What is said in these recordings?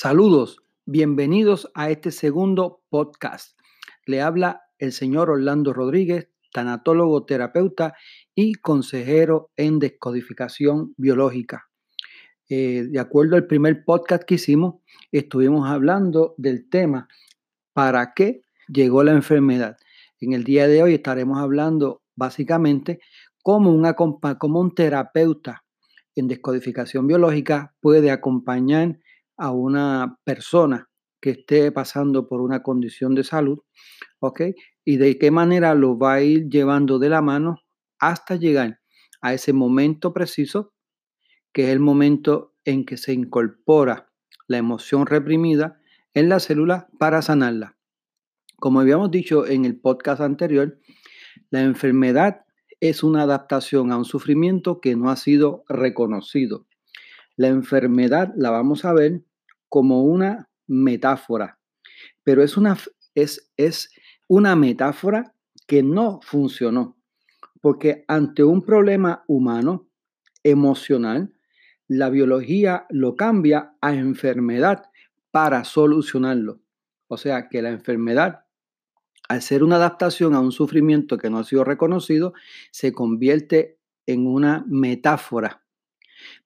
Saludos, bienvenidos a este segundo podcast. Le habla el señor Orlando Rodríguez, tanatólogo terapeuta y consejero en descodificación biológica. Eh, de acuerdo al primer podcast que hicimos, estuvimos hablando del tema ¿para qué llegó la enfermedad? En el día de hoy estaremos hablando básicamente cómo, una, cómo un terapeuta en descodificación biológica puede acompañar a una persona que esté pasando por una condición de salud, ¿ok? Y de qué manera lo va a ir llevando de la mano hasta llegar a ese momento preciso, que es el momento en que se incorpora la emoción reprimida en la célula para sanarla. Como habíamos dicho en el podcast anterior, la enfermedad es una adaptación a un sufrimiento que no ha sido reconocido. La enfermedad la vamos a ver como una metáfora, pero es una, es, es una metáfora que no funcionó, porque ante un problema humano, emocional, la biología lo cambia a enfermedad para solucionarlo. O sea que la enfermedad, al ser una adaptación a un sufrimiento que no ha sido reconocido, se convierte en una metáfora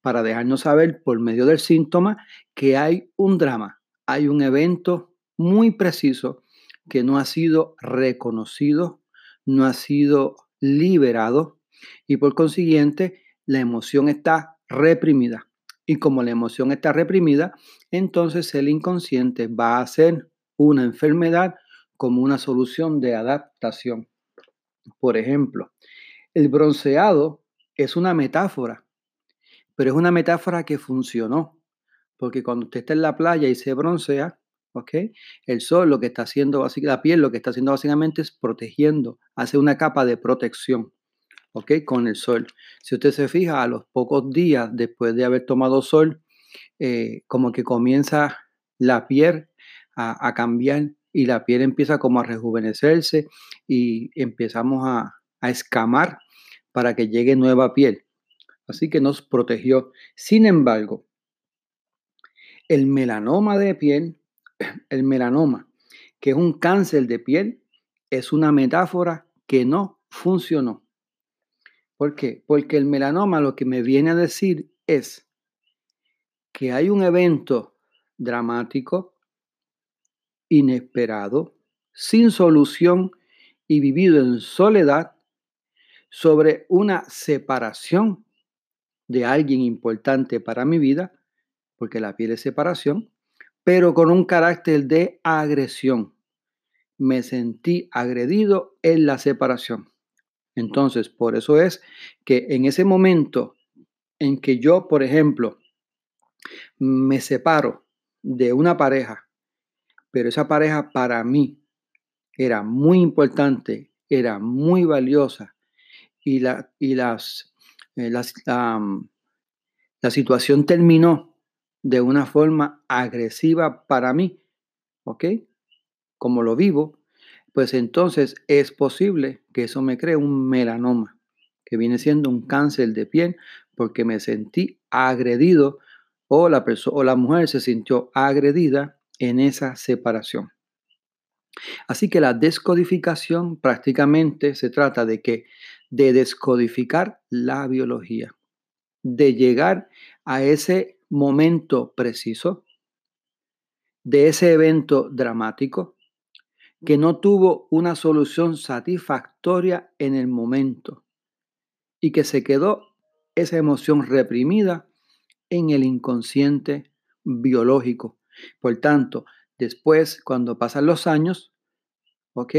para dejarnos saber por medio del síntoma que hay un drama, hay un evento muy preciso que no ha sido reconocido, no ha sido liberado y por consiguiente la emoción está reprimida. Y como la emoción está reprimida, entonces el inconsciente va a ser una enfermedad como una solución de adaptación. Por ejemplo, el bronceado es una metáfora pero es una metáfora que funcionó, porque cuando usted está en la playa y se broncea. El sol lo que está haciendo, la piel lo que está haciendo básicamente es protegiendo, hace una capa de protección, ¿ok? Con el sol. Si usted se fija, a los pocos días después de haber tomado sol, eh, como que comienza la piel a, cambiar y la piel empieza como a rejuvenecerse y empezamos a escamar para que llegue nueva piel así que nos protegió. Sin embargo, el melanoma de piel, el melanoma, que es un cáncer de piel, es una metáfora que no funcionó. ¿Por qué? Porque el melanoma lo que me viene a decir es que hay un evento dramático, inesperado, sin solución y vivido en soledad sobre una separación de alguien importante para mi vida, porque la piel es separación, pero con un carácter de agresión. Me sentí agredido en la separación. Entonces, por eso es que en ese momento en que yo, por ejemplo, me separo de una pareja, pero esa pareja para mí era muy importante, era muy valiosa y, la, y las eh, la, situación terminó de una forma agresiva para mí, ¿ok? Como lo vivo, pues entonces es posible que eso me cree un melanoma, que viene siendo un cáncer de piel, porque me sentí agredido o la, o la mujer se sintió agredida en esa separación. Así que la descodificación prácticamente se trata de que de descodificar la biología, de llegar a ese momento preciso, de ese evento dramático que no tuvo una solución satisfactoria en el momento y que se quedó esa emoción reprimida en el inconsciente biológico. Por tanto, después, cuando pasan los años, ¿ok?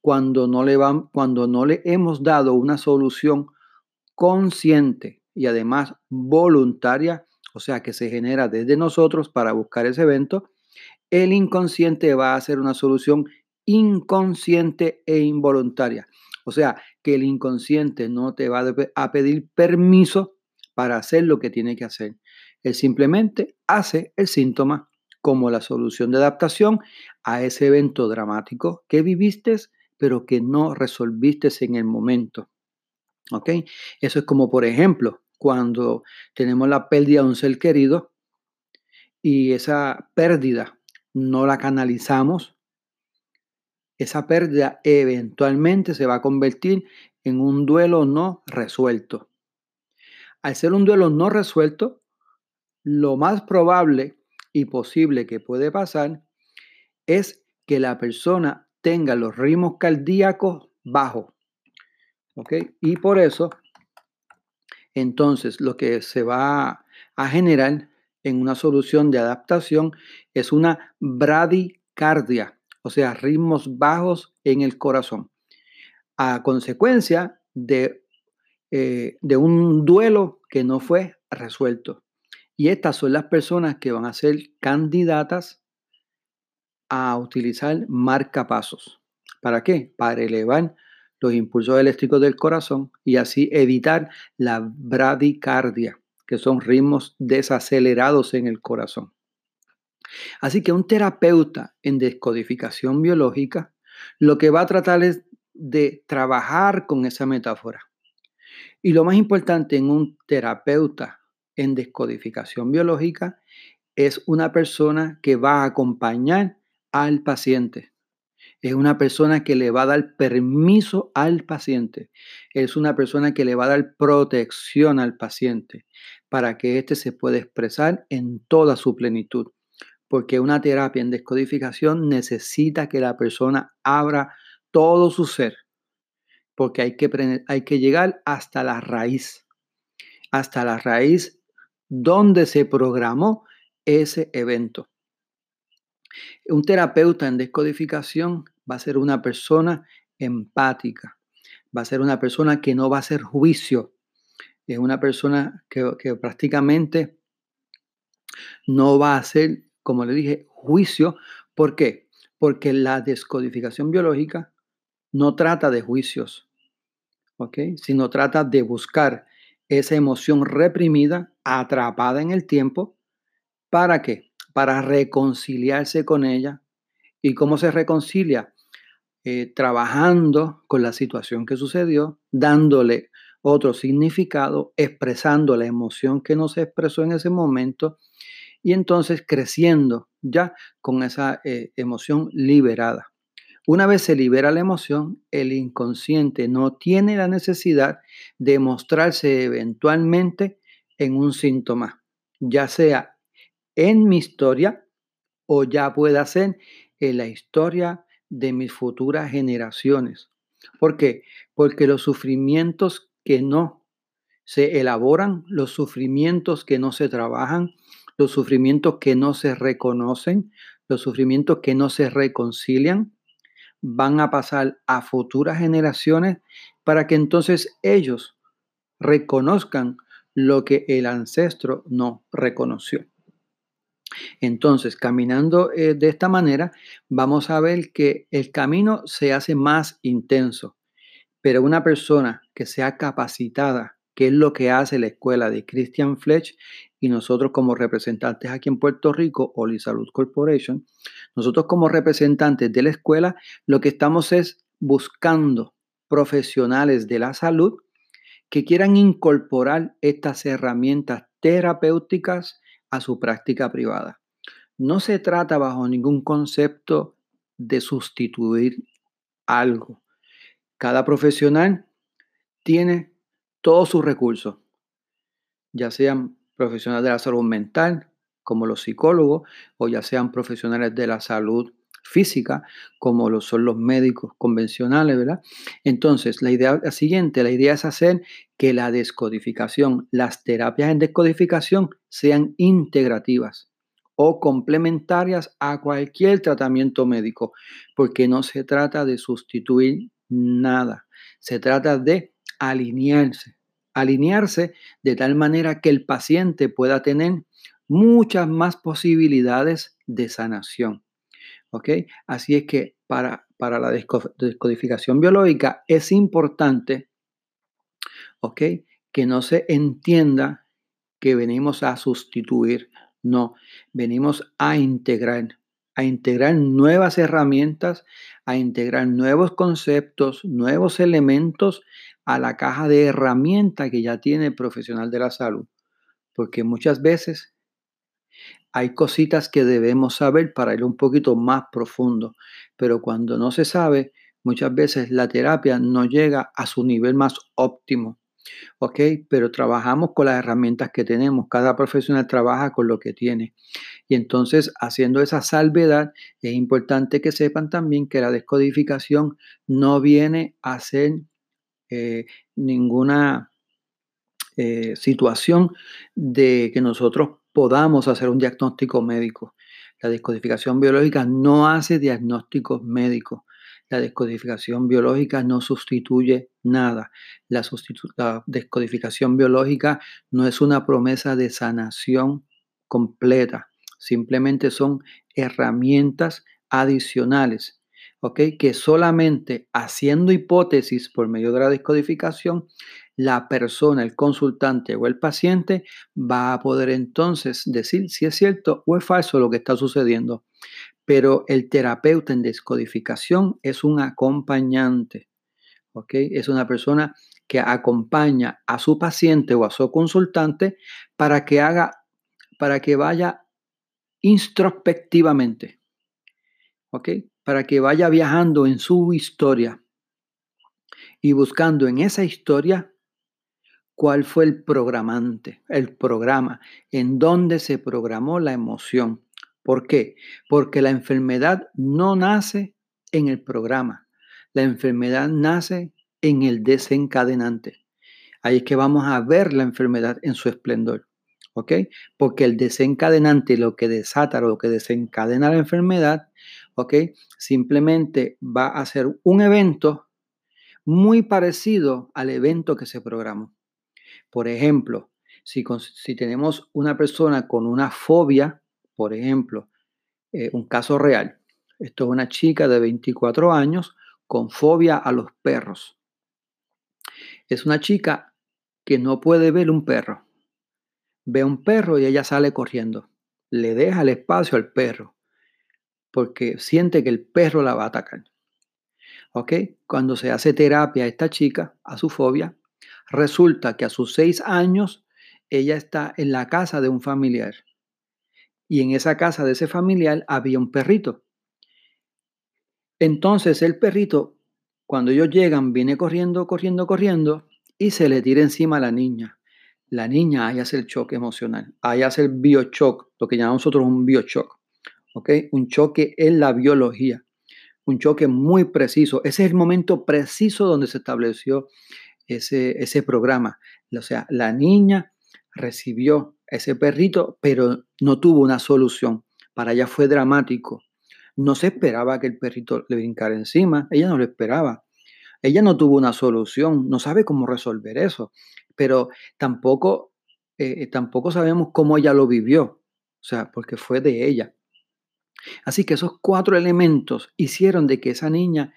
Cuando no le, van, cuando no le hemos dado una solución consciente y además voluntaria, o sea, que se genera desde nosotros para buscar ese evento, el inconsciente va a hacer una solución inconsciente e involuntaria. O sea, que el inconsciente no te va a pedir permiso para hacer lo que tiene que hacer. Él simplemente hace el síntoma como la solución de adaptación a ese evento dramático que viviste, pero que no resolviste en el momento. ¿Ok? Eso es como, por ejemplo, cuando tenemos la pérdida de un ser querido y esa pérdida no la canalizamos, esa pérdida eventualmente se va a convertir en un duelo no resuelto. Al ser un duelo no resuelto, lo más probable y posible que puede pasar es que la persona tenga los ritmos cardíacos bajos. ¿Ok? Y por eso, entonces, lo que se va a generar en una solución de adaptación es una bradicardia, o sea, ritmos bajos en el corazón, a consecuencia de, eh, de un duelo que no fue resuelto. Y estas son las personas que van a ser candidatas a utilizar marcapasos. ¿Para qué? Para elevar los impulsos eléctricos del corazón y así evitar la bradicardia, que son ritmos desacelerados en el corazón. Así que un terapeuta en descodificación biológica lo que va a tratar es de trabajar con esa metáfora. Y lo más importante en un terapeuta en descodificación biológica es una persona que va a acompañar al paciente. Es una persona que le va a dar permiso al paciente. Es una persona que le va a dar protección al paciente para que éste se pueda expresar en toda su plenitud. Porque una terapia en descodificación necesita que la persona abra todo su ser. Porque hay que, hay que llegar hasta la raíz. Hasta la raíz donde se programó ese evento. Un terapeuta en descodificación va a ser una persona empática, va a ser una persona que no va a hacer juicio, es una persona que, prácticamente no va a hacer, como le dije, juicio. ¿Por qué? Porque la descodificación biológica no trata de juicios, ¿ok? Sino trata de buscar esa emoción reprimida, atrapada en el tiempo, ¿para qué? Para reconciliarse con ella. ¿Y cómo se reconcilia? Eh, trabajando con la situación que sucedió, dándole otro significado, expresando la emoción que no se expresó en ese momento y entonces creciendo ya con esa eh, emoción liberada. Una vez se libera la emoción, el inconsciente no tiene la necesidad de mostrarse eventualmente en un síntoma, ya sea en mi historia o ya pueda ser en la historia de mis futuras generaciones. ¿Por qué? Porque los sufrimientos que no se elaboran, los sufrimientos que no se trabajan, los sufrimientos que no se reconocen, los sufrimientos que no se reconcilian, van a pasar a futuras generaciones para que entonces ellos reconozcan lo que el ancestro no reconoció. Entonces, caminando eh, de esta manera, vamos a ver que el camino se hace más intenso, pero una persona que sea capacitada, que es lo que hace la escuela de Christian Fletch y nosotros como representantes aquí en Puerto Rico, Oli Salud Corporation, nosotros como representantes de la escuela, lo que estamos es buscando profesionales de la salud que quieran incorporar estas herramientas terapéuticas a su práctica privada. No se trata bajo ningún concepto de sustituir algo. Cada profesional tiene todos sus recursos, ya sean profesionales de la salud mental, como los psicólogos, o ya sean profesionales de la salud física, como lo son los médicos convencionales, ¿verdad? Entonces, la idea la siguiente, la idea es hacer que la descodificación, las terapias en descodificación sean integrativas o complementarias a cualquier tratamiento médico, porque no se trata de sustituir nada, se trata de alinearse, alinearse de tal manera que el paciente pueda tener muchas más posibilidades de sanación. ¿Ok? Así es que para, para la descodificación biológica es importante, ¿ok? Que no se entienda que venimos a sustituir, no, venimos a integrar, a integrar nuevas herramientas, a integrar nuevos conceptos, nuevos elementos a la caja de herramientas que ya tiene el profesional de la salud. Porque muchas veces Hay cositas que debemos saber para ir un poquito más profundo, pero cuando no se sabe, muchas veces la terapia no llega a su nivel más óptimo. ¿ok? Pero trabajamos con las herramientas que tenemos. Cada profesional trabaja con lo que tiene. Y entonces, haciendo esa salvedad, es importante que sepan también que la descodificación no viene a ser eh, ninguna eh, situación de que nosotros podamos hacer un diagnóstico médico. La descodificación biológica no hace diagnósticos médicos. La descodificación biológica no sustituye nada. La, descodificación biológica no es una promesa de sanación completa. Simplemente son herramientas adicionales, ¿ok? Que solamente haciendo hipótesis por medio de la descodificación, la persona, el consultante o el paciente va a poder entonces decir si es cierto o es falso lo que está sucediendo pero el terapeuta en descodificación es un acompañante, ¿ok? Es una persona que acompaña a su paciente o a su consultante para que haga, para que vaya introspectivamente, ¿ok? Para que vaya viajando en su historia y buscando en esa historia cuál fue el programante, el programa, en dónde se programó la emoción ¿Por qué? Porque la enfermedad no nace en el programa. La enfermedad nace en el desencadenante. Ahí es que vamos a ver la enfermedad en su esplendor. ¿Ok? Porque el desencadenante, lo que desata o lo que desencadena la enfermedad, ¿ok? Simplemente va a ser un evento muy parecido al evento que se programó. Por ejemplo, si, tenemos una persona con una fobia, por ejemplo, eh, un caso real. Esto es una chica de 24 años con fobia a los perros. Es una chica que no puede ver un perro. Ve un perro y ella sale corriendo. Le deja el espacio al perro porque siente que el perro la va a atacar. ¿Ok? Cuando se hace terapia a esta chica, a su fobia, resulta que a sus seis años ella está en la casa de un familiar y en esa casa de ese familiar había un perrito. Entonces el perrito, cuando ellos llegan, viene corriendo, corriendo, corriendo y se le tira encima a la niña. La niña ahí hace el choque emocional, ahí hace el biochoc, lo que llamamos nosotros un biochoc, ¿ok? Un choque en la biología, un choque muy preciso. Ese es el momento preciso donde se estableció ese, ese programa. O sea, la niña recibió ese perrito, pero no tuvo una solución. Para ella fue dramático. No se esperaba que el perrito le brincara encima. Ella no lo esperaba. Ella no tuvo una solución. No sabe cómo resolver eso. Pero tampoco, eh, tampoco sabemos cómo ella lo vivió. O sea, porque fue de ella. Así que esos cuatro elementos hicieron de que esa niña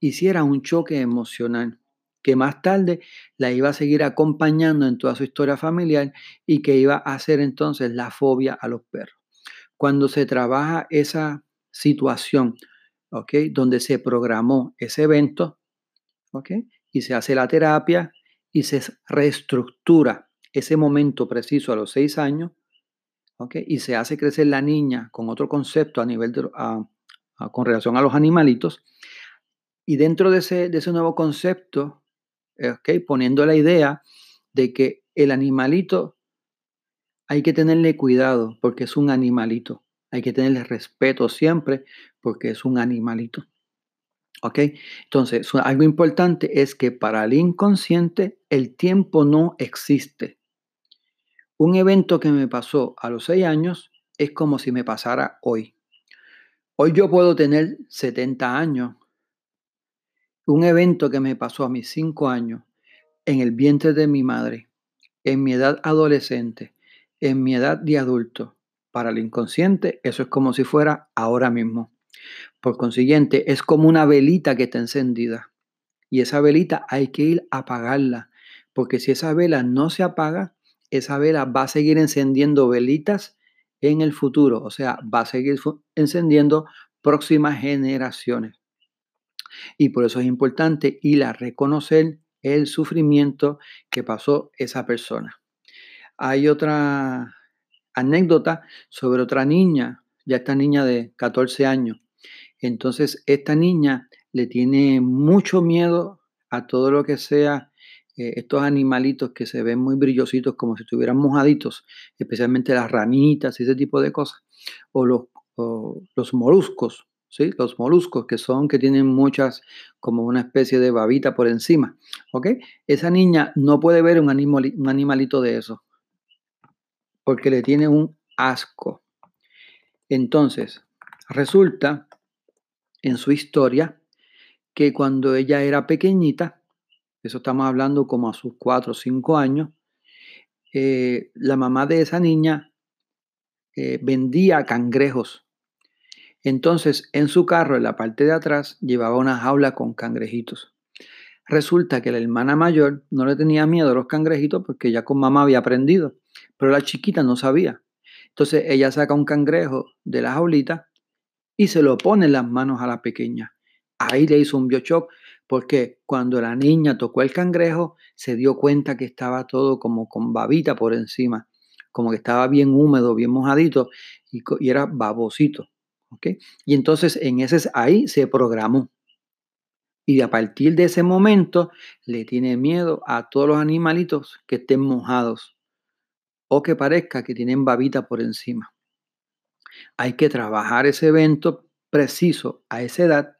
hiciera un choque emocional que más tarde la iba a seguir acompañando en toda su historia familiar y que iba a hacer entonces la fobia a los perros. Cuando se trabaja esa situación, ¿ok? Donde se programó ese evento, ¿ok? Y se hace la terapia y se reestructura ese momento preciso a los seis años, ¿ok? Y se hace crecer la niña con otro concepto a nivel de, con relación a los animalitos. Y dentro de ese, de ese nuevo concepto, Poniendo la idea de que el animalito hay que tenerle cuidado porque es un animalito. Hay que tenerle respeto siempre porque es un animalito. ¿Ok? Entonces, algo importante es que para el inconsciente el tiempo no existe. Un evento que me pasó a los seis años es como si me pasara hoy. Hoy yo puedo tener 70 años, un evento que me pasó a mis cinco años en el vientre de mi madre, en mi edad adolescente, en mi edad de adulto. Para el inconsciente, eso es como si fuera ahora mismo. Por consiguiente, es como una velita que está encendida. Y esa velita hay que ir a apagarla, porque si esa vela no se apaga, esa vela va a seguir encendiendo velitas en el futuro, o sea, va a seguir encendiendo próximas generaciones. Y por eso es importante ir a reconocer el sufrimiento que pasó esa persona. Hay otra, anécdota sobre otra niña, ya esta niña de 14 años. Entonces, esta niña le tiene mucho miedo a todo lo que sea eh, estos animalitos que se ven muy brillositos como si estuvieran mojaditos, especialmente las ranitas y ese tipo de cosas, o los, los moluscos, ¿sí? Los moluscos que son, que tienen muchas, como una especie de babita por encima, ¿ok? Esa niña no puede ver un, un animalito de eso, porque le tiene un asco. Entonces, resulta en su historia que cuando ella era pequeñita, eso estamos hablando como a sus cuatro o cinco años, eh, la mamá de esa niña eh, vendía cangrejos. Entonces, en su carro, en la parte de atrás, llevaba una jaula con cangrejitos. Resulta que la hermana mayor no le tenía miedo a los cangrejitos porque ya con mamá había aprendido, pero la chiquita no sabía. Entonces ella saca un cangrejo de la jaulita y se lo pone en las manos a la pequeña. Ahí le hizo un biochoc porque cuando la niña tocó el cangrejo, se dio cuenta que estaba todo como con babita por encima, como que estaba bien húmedo, bien mojadito y, era babosito. Y entonces en ese ahí se programó. Y a partir de ese momento le tiene miedo a todos los animalitos que estén mojados o que parezca que tienen babita por encima. Hay que trabajar ese evento preciso a esa edad,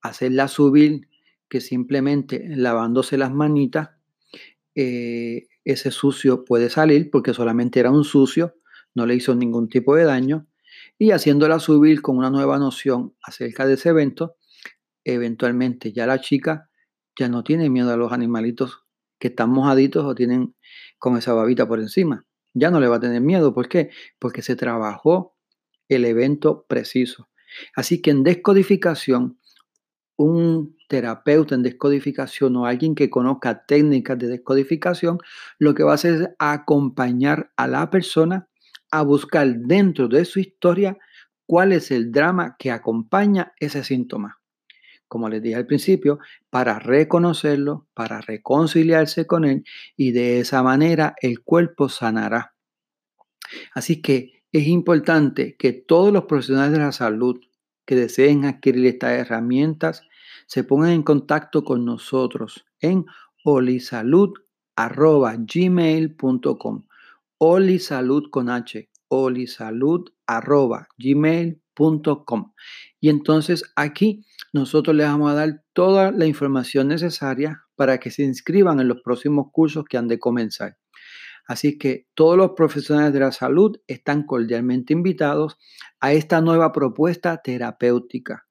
hacerla subir que simplemente lavándose las manitas, eh, ese sucio puede salir porque solamente era un sucio, no le hizo ningún tipo de daño, y haciéndola subir con una nueva noción acerca de ese evento, eventualmente ya la chica ya no tiene miedo a los animalitos que están mojaditos o tienen con esa babita por encima. Ya no le va a tener miedo. ¿Por qué? Porque se trabajó el evento preciso. Así que en descodificación un terapeuta en descodificación o alguien que conozca técnicas de descodificación, lo que va a hacer es acompañar a la persona a buscar dentro de su historia cuál es el drama que acompaña ese síntoma. Como les dije al principio, para reconocerlo, para reconciliarse con él y de esa manera el cuerpo sanará. Así que es importante que todos los profesionales de la salud que deseen adquirir estas herramientas se pongan en contacto con nosotros en olisalud.gmail.com olisalud con h olisalud.gmail.com y entonces aquí nosotros les vamos a dar toda la información necesaria para que se inscriban en los próximos cursos que han de comenzar. Así que todos los profesionales de la salud están cordialmente invitados a esta nueva propuesta terapéutica.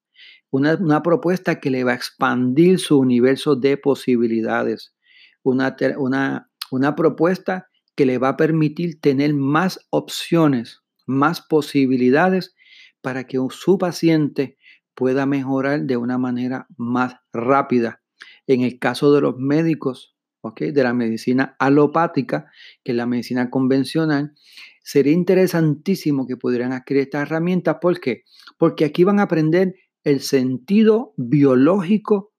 Una, propuesta que le va a expandir su universo de posibilidades. Una, una, propuesta que le va a permitir tener más opciones, más posibilidades para que su paciente pueda mejorar de una manera más rápida. En el caso de los médicos, de la medicina alopática, que es la medicina convencional, sería interesantísimo que pudieran adquirir esta herramienta. ¿Por qué? Porque aquí van a aprender el sentido biológico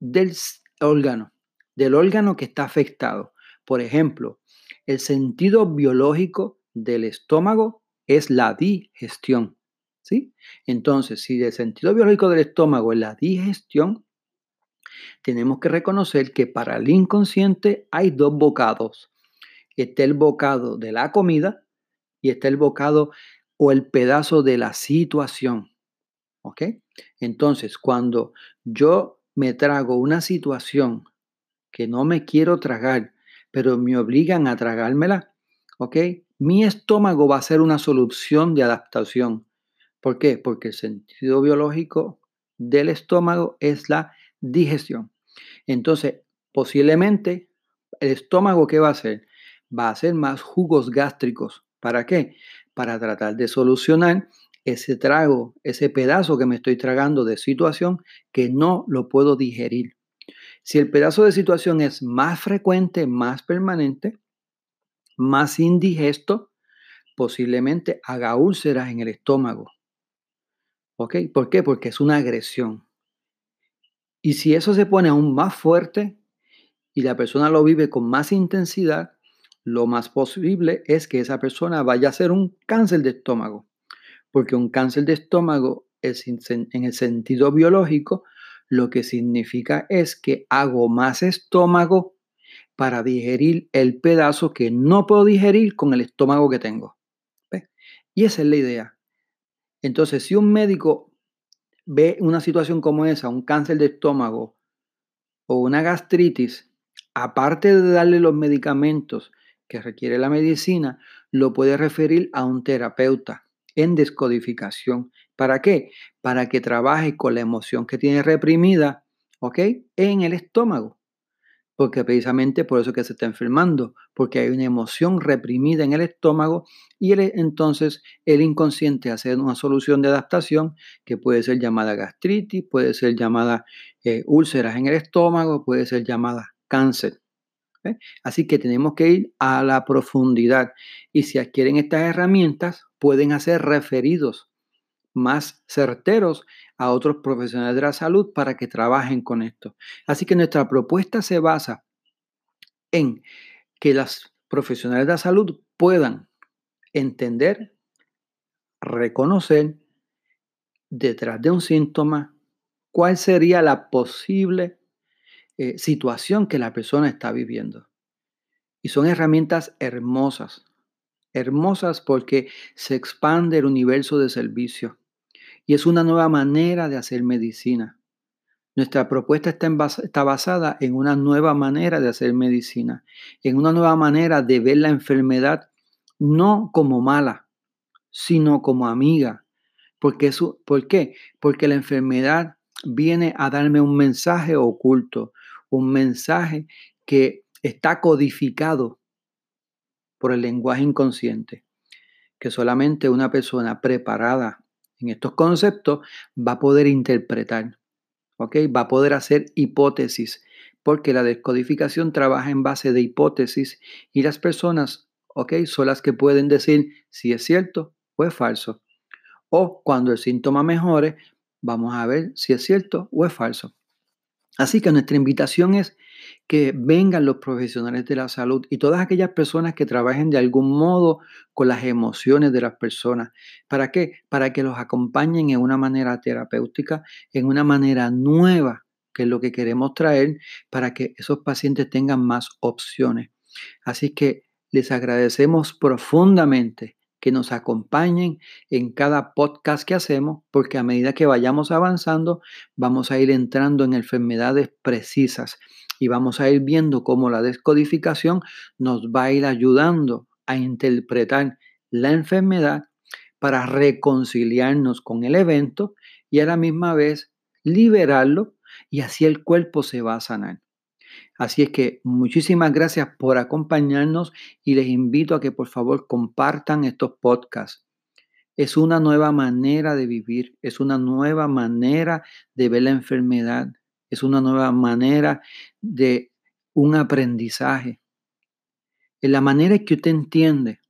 del órgano, del órgano que está afectado. Por ejemplo, el sentido biológico del estómago es la digestión. ¿sí? Entonces, si el sentido biológico del estómago es la digestión, tenemos que reconocer que para el inconsciente hay dos bocados. Está el bocado de la comida y está el bocado o el pedazo de la situación. ¿Ok? Entonces, cuando yo me trago una situación que no me quiero tragar, pero me obligan a tragármela, ¿ok? Mi estómago va a ser una solución de adaptación. ¿Por qué? Porque el sentido biológico del estómago es la digestión. Entonces, posiblemente el estómago, ¿qué va a hacer? Va a hacer más jugos gástricos. ¿Para qué? Para tratar de solucionar ese trago, ese pedazo que me estoy tragando de situación que no lo puedo digerir. Si el pedazo de situación es más frecuente, más permanente, más indigesto, posiblemente haga úlceras en el estómago. ¿Ok? ¿Por qué? Porque es una agresión. Y si eso se pone aún más fuerte y la persona lo vive con más intensidad, lo más posible es que esa persona vaya a hacer un cáncer de estómago, porque un cáncer de estómago es en el sentido biológico lo que significa es que hago más estómago para digerir el pedazo que no puedo digerir con el estómago que tengo. Y esa es la idea. Entonces, si un médico ve una situación como esa, un cáncer de estómago o una gastritis, aparte de darle los medicamentos que requiere la medicina, lo puede referir a un terapeuta en descodificación. ¿Para qué? Para que trabaje con la emoción que tiene reprimida, ¿ok? En el estómago. Porque precisamente por eso que se está enfermando, porque hay una emoción reprimida en el estómago y entonces el inconsciente hace una solución de adaptación que puede ser llamada gastritis, puede ser llamada eh, úlceras en el estómago, puede ser llamada cáncer. Así que tenemos que ir a la profundidad y si adquieren estas herramientas pueden hacer referidos más certeros a otros profesionales de la salud para que trabajen con esto. Así que nuestra propuesta se basa en que las profesionales de la salud puedan entender, reconocer detrás de un síntoma cuál sería la posible eh, situación que la persona está viviendo. Y son herramientas hermosas, hermosas porque se expande el universo de servicio y es una nueva manera de hacer medicina. Nuestra propuesta está, está, basada en una nueva manera de hacer medicina, en una nueva manera de ver la enfermedad no como mala, sino como amiga. Porque eso, ¿Por qué? Porque la enfermedad viene a darme un mensaje oculto, un mensaje que está codificado por el lenguaje inconsciente, que solamente una persona preparada en estos conceptos va a poder interpretar, ¿ok? Va a poder hacer hipótesis, porque la descodificación trabaja en base de hipótesis y las personas, ¿ok? Son las que pueden decir si es cierto o es falso. O cuando el síntoma mejore, vamos a ver si es cierto o es falso. Así que nuestra invitación es que vengan los profesionales de la salud y todas aquellas personas que trabajen de algún modo con las emociones de las personas. ¿Para qué? Para que los acompañen en una manera terapéutica, en una manera nueva, que es lo que queremos traer, para que esos pacientes tengan más opciones. Así que les agradecemos profundamente que nos acompañen en cada podcast que hacemos, porque a medida que vayamos avanzando, vamos a ir entrando en enfermedades precisas y vamos a ir viendo cómo la descodificación nos va a ir ayudando a interpretar la enfermedad para reconciliarnos con el evento y a la misma vez liberarlo y así el cuerpo se va a sanar. Así es que muchísimas gracias por acompañarnos y les invito a que por favor compartan estos podcasts. Es una nueva manera de vivir, es una nueva manera de ver la enfermedad, es una nueva manera de un aprendizaje. En la manera que usted entiende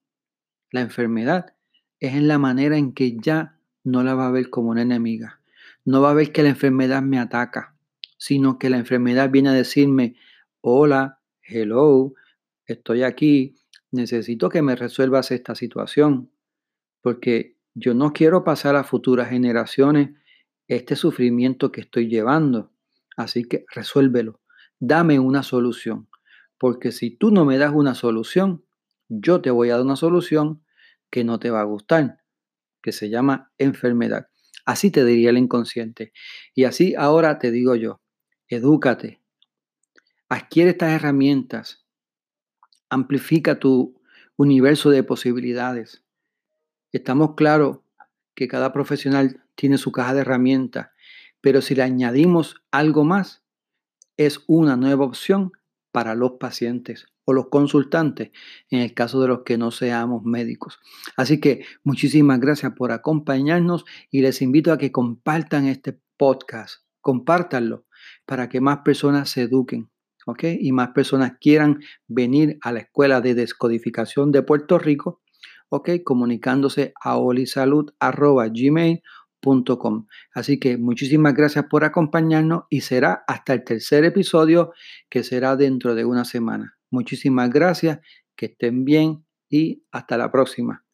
la enfermedad es en la manera en que ya no la va a ver como una enemiga. No va a ver que la enfermedad me ataca, sino que la enfermedad viene a decirme, hola, hello, estoy aquí, necesito que me resuelvas esta situación, porque yo no quiero pasar a futuras generaciones este sufrimiento que estoy llevando. Así que resuélvelo, dame una solución, porque si tú no me das una solución, yo te voy a dar una solución que no te va a gustar, que se llama enfermedad. Así te diría el inconsciente. Y así ahora te digo yo, edúcate, adquiere estas herramientas, amplifica tu universo de posibilidades. Estamos claros que cada profesional tiene su caja de herramientas pero si le añadimos algo más, es una nueva opción para los pacientes o los consultantes en el caso de los que no seamos médicos. Así que muchísimas gracias por acompañarnos y les invito a que compartan este podcast, compártanlo para que más personas se eduquen. ¿ok? Y más personas quieran venir a la Escuela de Descodificación de Puerto Rico, ¿ok? Comunicándose a Así que muchísimas gracias por acompañarnos y será hasta el tercer episodio que será dentro de una semana. Muchísimas gracias, que estén bien y hasta la próxima.